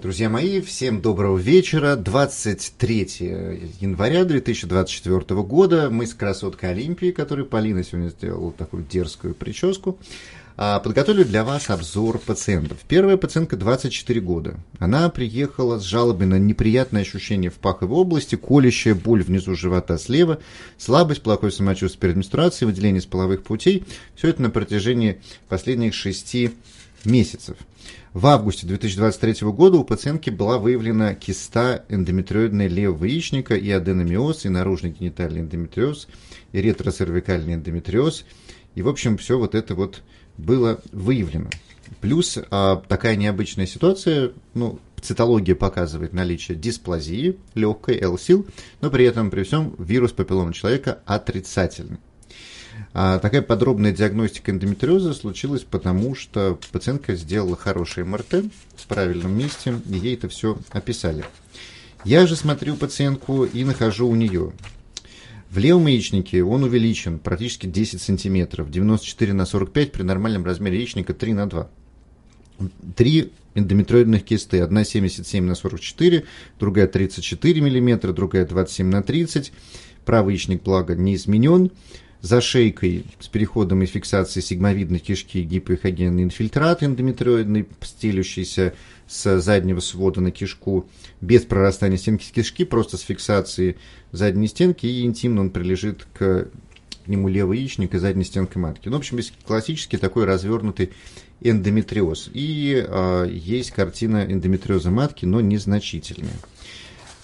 Друзья мои, всем доброго вечера. 23 января 2024 года. Мы с красоткой Олимпии, которую Полина сегодня сделала такую дерзкую прическу, а, подготовили для вас обзор пациентов. Первая пациентка 24 года. Она приехала с жалобой на неприятное ощущение в паховой области, колющая боль внизу живота слева, слабость, плохое самочувствие перед менструацией, выделение с половых путей. Все это на протяжении последних шести месяцев. В августе 2023 года у пациентки была выявлена киста эндометриоидной левого яичника и аденомиоз, и наружный генитальный эндометриоз, и ретросервикальный эндометриоз. И, в общем, все вот это вот было выявлено. Плюс а, такая необычная ситуация, ну, цитология показывает наличие дисплазии легкой, L-сил, но при этом, при всем, вирус папиллома человека отрицательный. А такая подробная диагностика эндометриоза случилась потому, что пациентка сделала хороший МРТ в правильном месте, и ей это все описали. Я же смотрю пациентку и нахожу у нее в левом яичнике он увеличен практически 10 сантиметров, 94 на 45 при нормальном размере яичника 3 на 2. Три эндометриоидных кисты, одна 77 на 44, другая 34 мм, другая 27 на 30. Правый яичник, благо, не изменен за шейкой с переходом и фиксацией сигмовидной кишки гипоэхогенный инфильтрат эндометриоидный, стелющийся с заднего свода на кишку, без прорастания стенки кишки, просто с фиксацией задней стенки, и интимно он прилежит к нему левый яичник и задней стенкой матки. Ну, в общем, есть классический такой развернутый эндометриоз. И э, есть картина эндометриоза матки, но незначительная.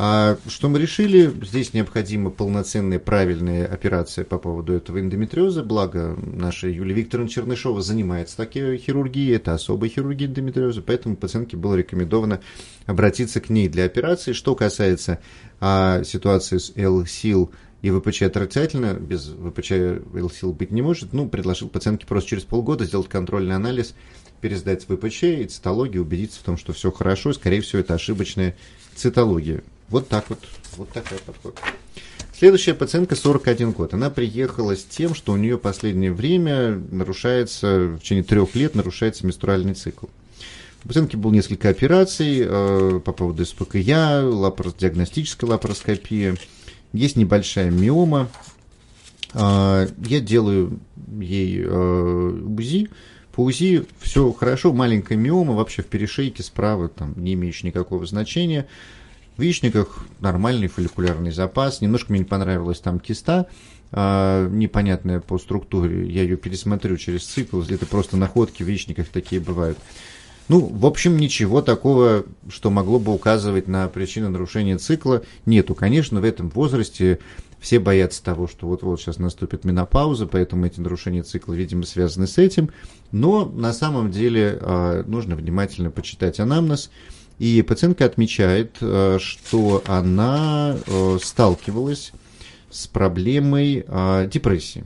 А что мы решили? Здесь необходима полноценная правильная операция по поводу этого эндометриоза. Благо, наша Юлия Викторовна Чернышова занимается такой хирургией, это особая хирургия эндометриоза, поэтому пациентке было рекомендовано обратиться к ней для операции. Что касается а, ситуации с L-сил и ВПЧ отрицательно, без ВПЧ L-сил быть не может, ну, предложил пациентке просто через полгода сделать контрольный анализ, пересдать ВПЧ и цитологию, убедиться в том, что все хорошо, скорее всего, это ошибочная цитология. Вот так вот, вот такой подход. Следующая пациентка 41 год. Она приехала с тем, что у нее последнее время нарушается, в течение трех лет нарушается менструальный цикл. У пациентки было несколько операций э, по поводу СПКЯ, лапарос, диагностическая лапароскопия. Есть небольшая миома. Э, я делаю ей э, УЗИ. По УЗИ все хорошо, маленькая миома вообще в перешейке справа, там не имеющая никакого значения. В яичниках нормальный фолликулярный запас. Немножко мне не понравилась там киста, э, непонятная по структуре. Я ее пересмотрю через цикл. Это просто находки в яичниках такие бывают. Ну, в общем, ничего такого, что могло бы указывать на причину нарушения цикла, нету. Конечно, в этом возрасте все боятся того, что вот-вот сейчас наступит менопауза, поэтому эти нарушения цикла, видимо, связаны с этим. Но на самом деле э, нужно внимательно почитать анамнез. И пациентка отмечает, э, что она э, сталкивалась с проблемой э, депрессии,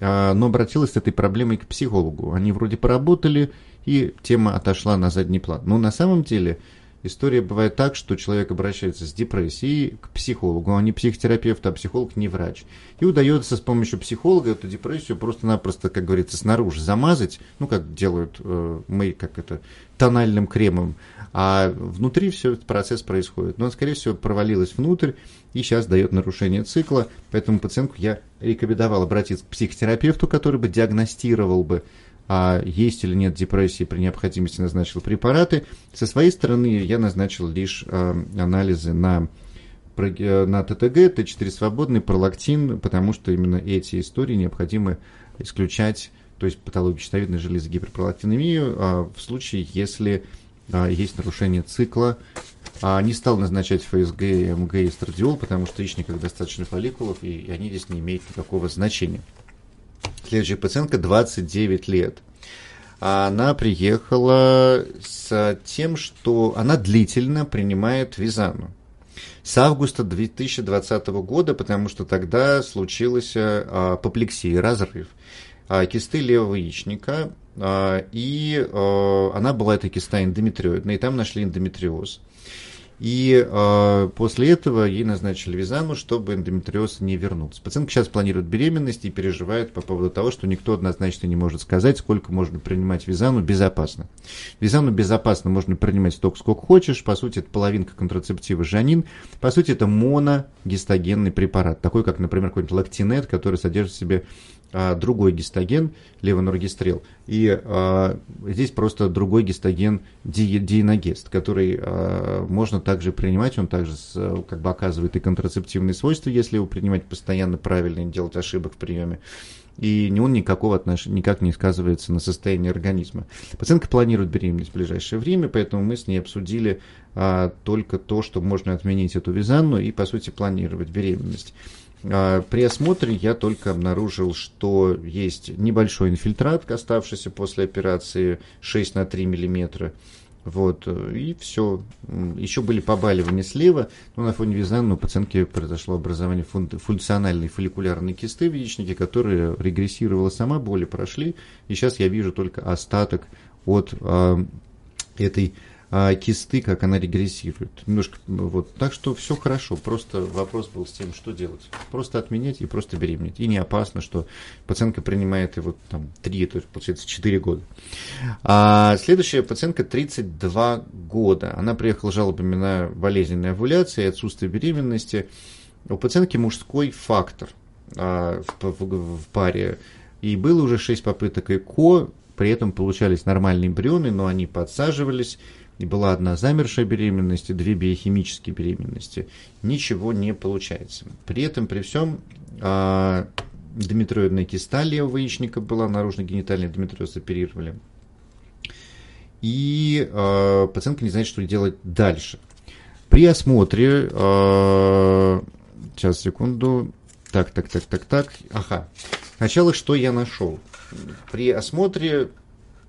но обратилась с этой проблемой к психологу. Они вроде поработали, и тема отошла на задний план. Но на самом деле история бывает так, что человек обращается с депрессией к психологу, а не психотерапевту, а психолог не врач. И удается с помощью психолога эту депрессию просто-напросто, как говорится, снаружи замазать, ну, как делают э, мы, как это, тональным кремом, а внутри все этот процесс происходит. Но он, скорее всего, провалилась внутрь и сейчас дает нарушение цикла, поэтому пациентку я рекомендовал обратиться к психотерапевту, который бы диагностировал бы а есть или нет депрессии, при необходимости назначил препараты. Со своей стороны я назначил лишь э, анализы на, э, на ТТГ, Т4 свободный, пролактин, потому что именно эти истории необходимо исключать, то есть патологию щитовидной железы гиперпролактинемию, а в случае, если а, есть нарушение цикла. А не стал назначать ФСГ МГ и эстрадиол, потому что яичниках достаточно фолликулов, и они здесь не имеют никакого значения. Следующая пациентка 29 лет. Она приехала с тем, что она длительно принимает визану. С августа 2020 года, потому что тогда случилась а, апоплексия, разрыв а, кисты левого яичника, а, и она была эта киста эндометриоидная, и там нашли эндометриоз. И э, после этого ей назначили визану, чтобы эндометриоз не вернулся. Пациентка сейчас планирует беременность и переживает по поводу того, что никто однозначно не может сказать, сколько можно принимать визану безопасно. Визану безопасно можно принимать столько, сколько хочешь. По сути, это половинка контрацептива жанин. По сути, это моногистогенный препарат, такой как, например, какой-нибудь лактинет, который содержит в себе другой гистоген, левоноргистрел, и а, здесь просто другой гистоген ди, дииногест, который а, можно также принимать, он также с, как бы оказывает и контрацептивные свойства, если его принимать постоянно правильно и делать ошибок в приеме. И он никакого отношения, никак не сказывается на состоянии организма. Пациентка планирует беременность в ближайшее время, поэтому мы с ней обсудили а, только то, что можно отменить эту визанну и, по сути, планировать беременность. А, при осмотре я только обнаружил, что есть небольшой инфильтрат, оставшийся после операции 6 на 3 миллиметра. Вот, и все. Еще были побаливания слева, но на фоне визана у пациентки произошло образование функциональной фолликулярной кисты в яичнике, которая регрессировала сама, боли прошли, и сейчас я вижу только остаток от э, этой а, кисты, как она регрессирует. Немножко вот. Так что все хорошо. Просто вопрос был с тем, что делать. Просто отменять и просто беременеть. И не опасно, что пациентка принимает его там 3, то есть получается 4 года. А следующая пациентка 32 года. Она приехала жалобами на болезненные овуляции, отсутствие беременности. У пациентки мужской фактор а, в, в, в паре. И было уже 6 попыток ЭКО, при этом получались нормальные эмбрионы, но они подсаживались, и была одна замершая беременность и две биохимические беременности, ничего не получается. При этом, при всем, а, эндометриозная киста левого яичника была, наружно-генитальный эндометриоз оперировали. И э, пациентка не знает, что делать дальше. При осмотре, э, сейчас, секунду, так, так, так, так, так, ага. Сначала что я нашел? При осмотре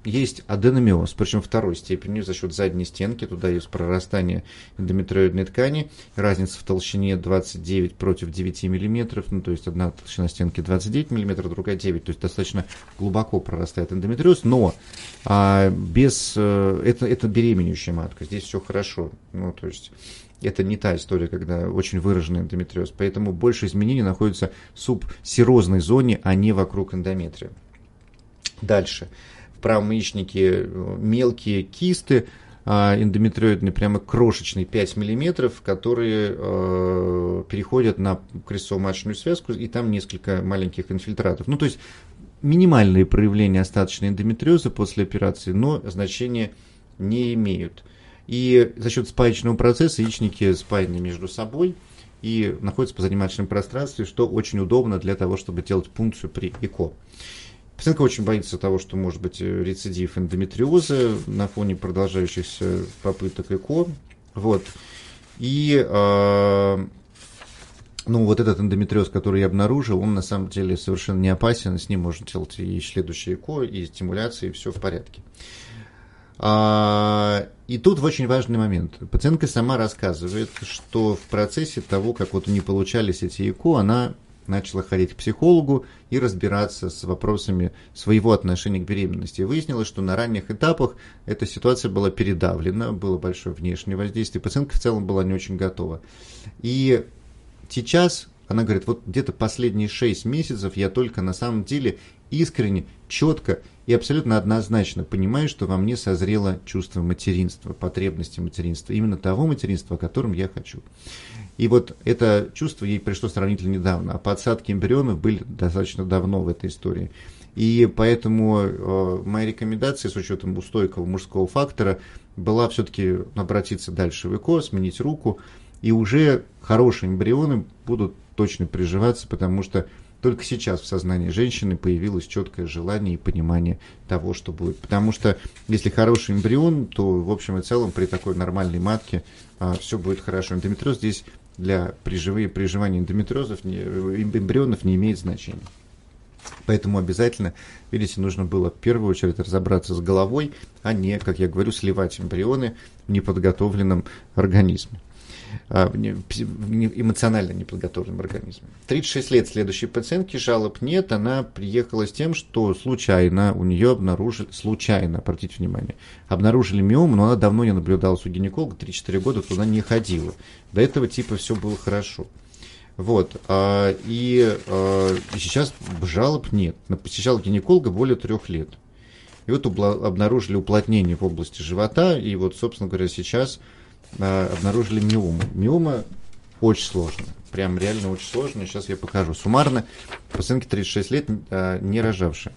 есть аденомиоз, причем второй степени за счет задней стенки, туда есть прорастание эндометриоидной ткани, разница в толщине 29 против 9 мм, ну то есть одна толщина стенки 29 мм, другая 9, то есть достаточно глубоко прорастает эндометриоз, но а, без, э, это, это беременеющая матка, здесь все хорошо, ну то есть это не та история, когда очень выраженный эндометриоз, поэтому больше изменений находится в субсерозной зоне, а не вокруг эндометрия. Дальше яичнике э, мелкие кисты а, эндометриоидные, прямо крошечные 5 мм, которые э, переходят на крестцово-маточную связку, и там несколько маленьких инфильтратов. Ну, то есть минимальные проявления остаточной эндометриоза после операции, но значения не имеют. И за счет спаечного процесса яичники спаяны между собой и находятся по занимательном пространстве, что очень удобно для того, чтобы делать пункцию при ЭКО. Пациентка очень боится того, что может быть э, рецидив эндометриоза на фоне продолжающихся попыток ЭКО. Вот. И э, ну, вот этот эндометриоз, который я обнаружил, он на самом деле совершенно не опасен, с ним можно делать и следующее ЭКО, и стимуляции, и все в порядке. А, и тут очень важный момент. Пациентка сама рассказывает, что в процессе того, как вот не получались эти ЭКО, она начала ходить к психологу и разбираться с вопросами своего отношения к беременности. Выяснилось, что на ранних этапах эта ситуация была передавлена, было большое внешнее воздействие, пациентка в целом была не очень готова. И сейчас она говорит, вот где-то последние 6 месяцев я только на самом деле искренне, четко и абсолютно однозначно понимаю, что во мне созрело чувство материнства, потребности материнства, именно того материнства, о котором я хочу. И вот это чувство ей пришло сравнительно недавно, а подсадки эмбрионов были достаточно давно в этой истории. И поэтому э, моя рекомендация с учетом устойкого мужского фактора была все-таки обратиться дальше в ЭКО, сменить руку, и уже хорошие эмбрионы будут точно приживаться, потому что только сейчас в сознании женщины появилось четкое желание и понимание того, что будет. Потому что если хороший эмбрион, то в общем и целом при такой нормальной матке а, все будет хорошо. Эндометриоз здесь для приживы, приживания эндометриозов, не, эмбрионов не имеет значения. Поэтому обязательно, видите, нужно было в первую очередь разобраться с головой, а не, как я говорю, сливать эмбрионы в неподготовленном организме. А, эмоционально неподготовленном организме. 36 лет следующей пациентки, жалоб нет, она приехала с тем, что случайно у нее обнаружили, случайно, обратите внимание, обнаружили миому, но она давно не наблюдалась у гинеколога, 3-4 года туда не ходила. До этого типа все было хорошо. Вот, а, и а, сейчас жалоб нет. Посещала гинеколога более трех лет. И вот обнаружили уплотнение в области живота, и вот, собственно говоря, сейчас обнаружили миому. Миома очень сложная, прям реально очень сложная. Сейчас я покажу. Суммарно, пациентке 36 лет, а, не рожавшая.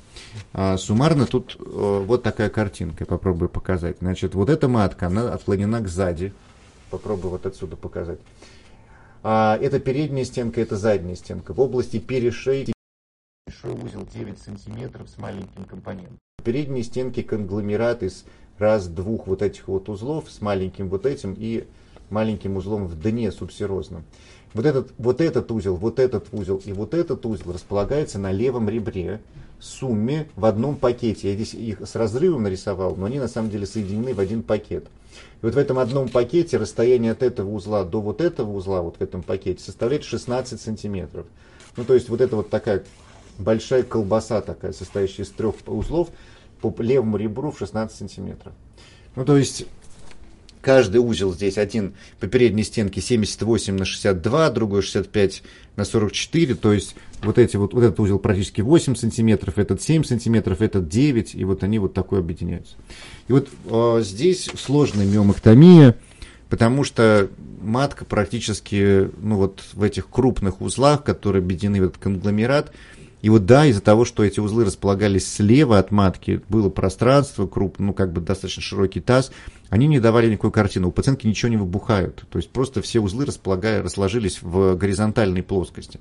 А, суммарно тут вот такая картинка, попробую показать. Значит, вот эта матка, она отклонена к сзади. Попробую вот отсюда показать. Это передняя стенка, это задняя стенка. В области перешейки большой узел 9 сантиметров с маленьким компонентом. В передней стенке конгломерат из раз-двух вот этих вот узлов с маленьким вот этим и маленьким узлом в дне субсерозном. Вот этот, вот этот узел, вот этот узел и вот этот узел располагается на левом ребре сумме в одном пакете. Я здесь их с разрывом нарисовал, но они на самом деле соединены в один пакет. И вот в этом одном пакете расстояние от этого узла до вот этого узла, вот в этом пакете, составляет 16 сантиметров. Ну, то есть вот это вот такая большая колбаса такая, состоящая из трех узлов, по левому ребру в 16 сантиметров. Ну, то есть, каждый узел здесь, один по передней стенке 78 на 62, другой 65 на 44, то есть, вот, эти вот, вот этот узел практически 8 сантиметров, этот 7 сантиметров, этот 9, и вот они вот такой объединяются. И вот э, здесь сложная миомэктомия, потому что матка практически, ну вот в этих крупных узлах, которые объединены в этот конгломерат, и вот да, из-за того, что эти узлы располагались слева от матки, было пространство, круп, ну как бы достаточно широкий таз, они не давали никакой картины. У пациентки ничего не выбухают. То есть просто все узлы располагая, расложились в горизонтальной плоскости.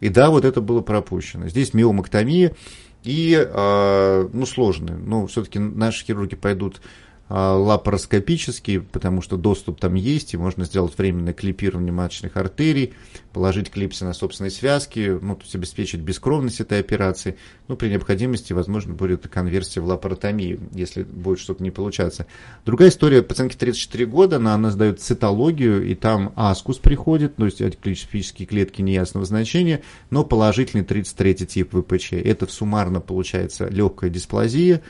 И да, вот это было пропущено. Здесь миомэктомия и, э, ну, сложные. Но все-таки наши хирурги пойдут а, лапароскопический, потому что доступ там есть, и можно сделать временное клипирование маточных артерий, положить клипсы на собственные связки, ну, то есть обеспечить бескровность этой операции. Ну, при необходимости, возможно, будет конверсия в лапаротомию, если будет что-то не получаться. Другая история, пациентке 34 года, она, она сдает цитологию, и там аскус приходит, то есть антиклинические клетки неясного значения, но положительный 33 тип ВПЧ. Это суммарно получается легкая дисплазия,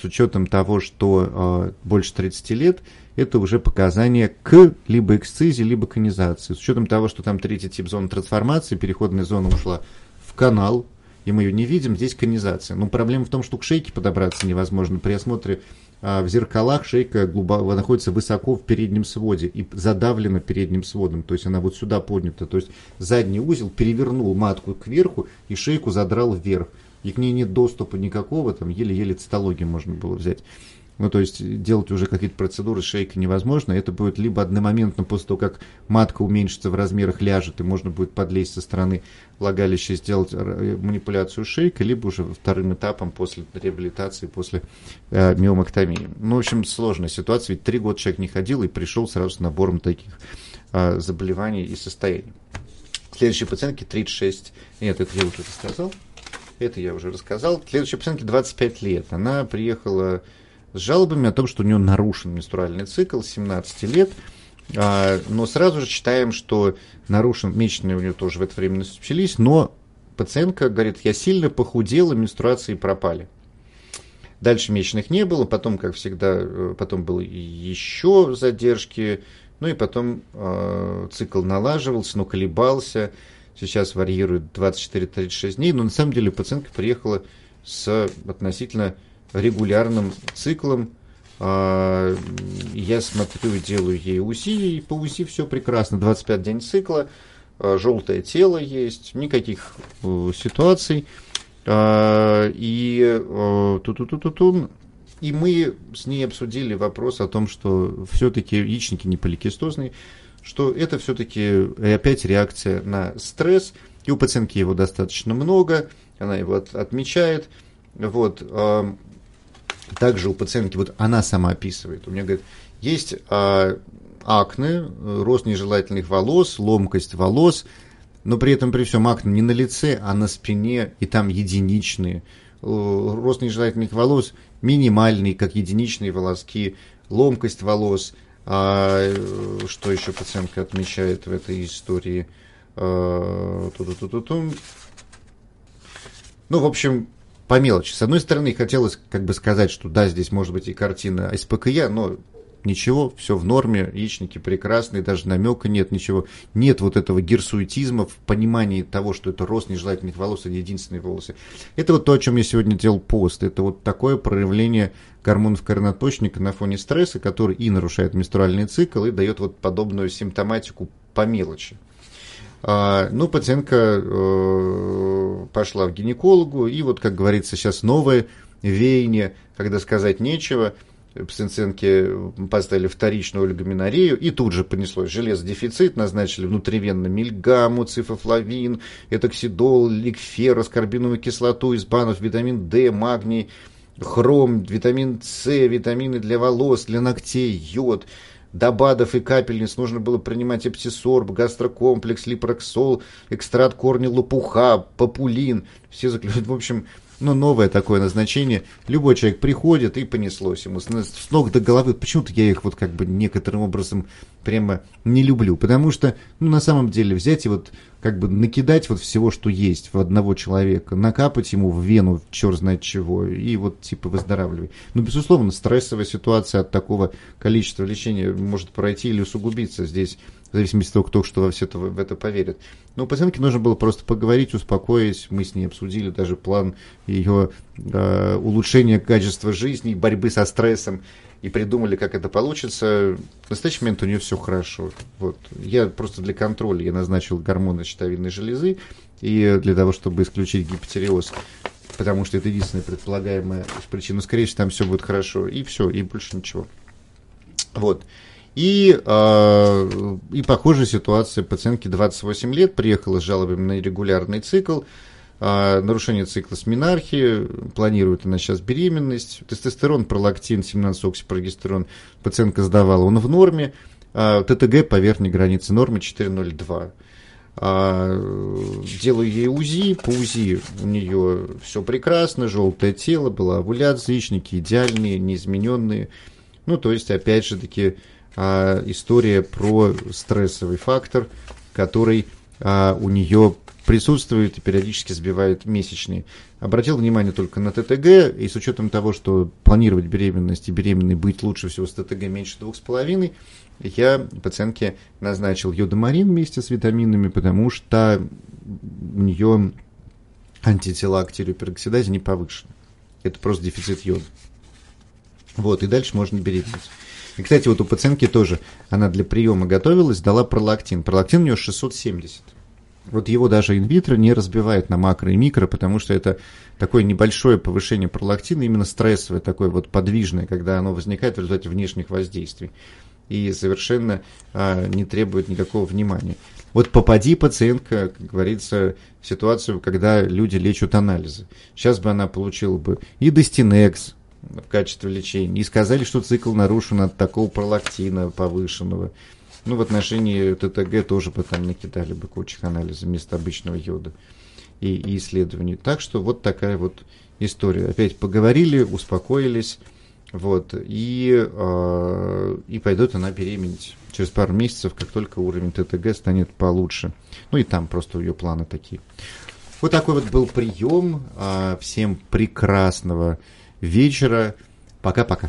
с учетом того, что э, больше 30 лет, это уже показание к либо эксцизии, либо конизации. С учетом того, что там третий тип зоны трансформации, переходная зона ушла в канал, и мы ее не видим, здесь конизация. Но проблема в том, что к шейке подобраться невозможно. При осмотре а, в зеркалах шейка глубоко, находится высоко в переднем своде и задавлена передним сводом. То есть она вот сюда поднята. То есть задний узел перевернул матку кверху и шейку задрал вверх и к ней нет доступа никакого, там еле-еле цитологию можно было взять. Ну, то есть делать уже какие-то процедуры с шейкой невозможно. Это будет либо одномоментно после того, как матка уменьшится в размерах, ляжет, и можно будет подлезть со стороны влагалища и сделать э, манипуляцию шейкой, либо уже вторым этапом после реабилитации, после э, миомэктомии. Ну, в общем, сложная ситуация, ведь три года человек не ходил и пришел сразу с набором таких э, заболеваний и состояний. Следующей пациентке 36, нет, это я уже сказал, это я уже рассказал. Следующей пациентке 25 лет. Она приехала с жалобами о том, что у нее нарушен менструальный цикл 17 лет. А, но сразу же читаем, что нарушен, месячные у нее тоже в это время начались, но пациентка говорит, я сильно похудела, менструации пропали. Дальше месячных не было, потом, как всегда, э, потом было еще задержки, ну и потом э, цикл налаживался, но колебался сейчас варьирует 24-36 дней, но на самом деле пациентка приехала с относительно регулярным циклом. А, я смотрю, делаю ей УСИ, и по УСИ все прекрасно. 25 день цикла, а, желтое тело есть, никаких э, ситуаций. А, и ту -ту -ту -ту -ту. И мы с ней обсудили вопрос о том, что все-таки яичники не поликистозные, что это все-таки опять реакция на стресс, и у пациентки его достаточно много, она его от, отмечает. Вот, э, также у пациентки, вот она сама описывает, у меня говорит, есть э, акне, рост нежелательных волос, ломкость волос, но при этом при всем акне не на лице, а на спине, и там единичные. Рост нежелательных волос минимальный, как единичные волоски, ломкость волос – А, э, что еще пациентка отмечает в этой истории? А, ну, в общем, по мелочи. С одной стороны, хотелось как бы сказать, что да, здесь может быть и картина СПКЯ, но ничего, все в норме, яичники прекрасные, даже намека нет, ничего. Нет вот этого гирсуетизма в понимании того, что это рост нежелательных волос, это единственные волосы. Это вот то, о чем я сегодня делал пост. Это вот такое проявление гормонов коронаточника на фоне стресса, который и нарушает менструальный цикл, и дает вот подобную симптоматику по мелочи. А, ну, пациентка э, пошла в гинекологу, и вот, как говорится, сейчас новое веяние, когда сказать нечего – пациентке поставили вторичную олигоминорею, и тут же понеслось железодефицит, назначили внутривенно мильгаму, цифофлавин, этоксидол, ликфер, аскорбиновую кислоту, избанов, витамин D, магний, хром, витамин С, витамины для волос, для ногтей, йод, до и капельниц нужно было принимать эпсисорб, гастрокомплекс, липроксол, экстракт корня лопуха, популин. Все заключают, в общем, ну, новое такое назначение. Любой человек приходит и понеслось ему с, с ног до головы. Почему-то я их вот как бы некоторым образом прямо не люблю. Потому что, ну, на самом деле, взять и вот как бы накидать вот всего, что есть в одного человека, накапать ему в вену черт знает чего, и вот типа выздоравливай. Ну, безусловно, стрессовая ситуация от такого количества лечения может пройти или усугубиться. Здесь в зависимости от того, кто что во все это, в это поверит. Но у пациентки нужно было просто поговорить, успокоить. Мы с ней обсудили даже план ее э, улучшения качества жизни, борьбы со стрессом и придумали, как это получится. В настоящий момент у нее все хорошо. Вот. Я просто для контроля я назначил гормоны щитовидной железы и для того, чтобы исключить гипотереоз потому что это единственная предполагаемая причина. Скорее всего, там все будет хорошо. И все, и больше ничего. Вот. И, э, и похожая ситуация. Пациентки 28 лет, приехала с жалобами на регулярный цикл, э, нарушение цикла с минархией, планирует она сейчас беременность, тестостерон, пролактин, 17-оксипрогестерон пациентка сдавала, он в норме, э, ТТГ по верхней границе нормы 4,02. А, делаю ей УЗИ, по УЗИ у нее все прекрасно, желтое тело, была овуляция, яичники идеальные, неизмененные. Ну, то есть, опять же таки, а, история про стрессовый фактор, который а, у нее присутствует и периодически сбивает месячные. Обратил внимание только на ТТГ, и с учетом того, что планировать беременность и беременной быть лучше всего с ТТГ меньше двух с половиной, я пациентке назначил йодомарин вместе с витаминами, потому что у нее антитела к тиреопероксидазе не повышены. Это просто дефицит йода. Вот, и дальше можно беременеть. И, кстати, вот у пациентки тоже, она для приема готовилась, дала пролактин. Пролактин у нее 670. Вот его даже инвитро не разбивает на макро и микро, потому что это такое небольшое повышение пролактина, именно стрессовое, такое вот подвижное, когда оно возникает в результате внешних воздействий и совершенно а, не требует никакого внимания. Вот попади пациентка, как говорится, в ситуацию, когда люди лечат анализы. Сейчас бы она получила бы и Достинекс, в качестве лечения. И сказали, что цикл нарушен от такого пролактина повышенного. Ну, в отношении ТТГ тоже потом накидали бы кучу анализов вместо обычного йода и, и исследований. Так что вот такая вот история. Опять поговорили, успокоились, вот, и, э, и пойдет она беременеть через пару месяцев, как только уровень ТТГ станет получше. Ну и там просто ее планы такие. Вот такой вот был прием. Э, всем прекрасного вечера. Пока-пока.